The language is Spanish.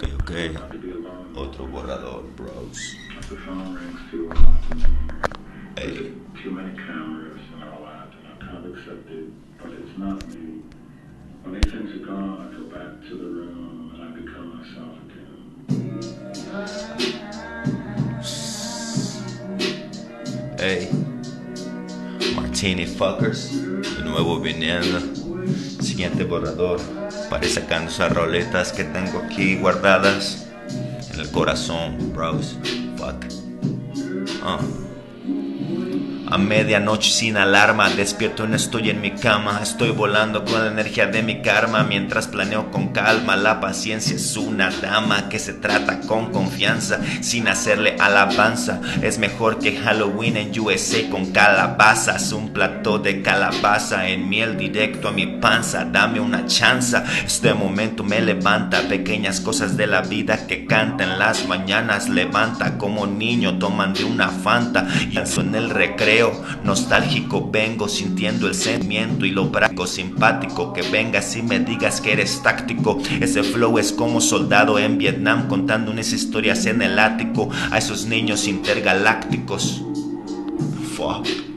ok, ok. Otro borrador, bros. Hey. When these things are gone, I go back to the room and I become myself again. Hey, martini fuckers, de nuevo viniendo. Siguiente borrador. Para sacando esas roletas que tengo aquí guardadas. En el corazón, bros. Fuck. Ah. A medianoche sin alarma, despierto no estoy en mi cama. Estoy volando con la energía de mi karma mientras planeo con calma. La paciencia es una dama que se trata con confianza, sin hacerle alabanza. Es mejor que Halloween en USA con calabazas. Un plato de calabaza en miel directo a mi panza. Dame una chanza. Este momento me levanta. Pequeñas cosas de la vida que cantan las mañanas. Levanta como niño tomando una fanta. Y en el recreo nostálgico vengo sintiendo el sentimiento y lo braco simpático que vengas y me digas que eres táctico. Ese flow es como soldado en Vietnam contando unas historias en el ático a esos niños intergalácticos. Fuck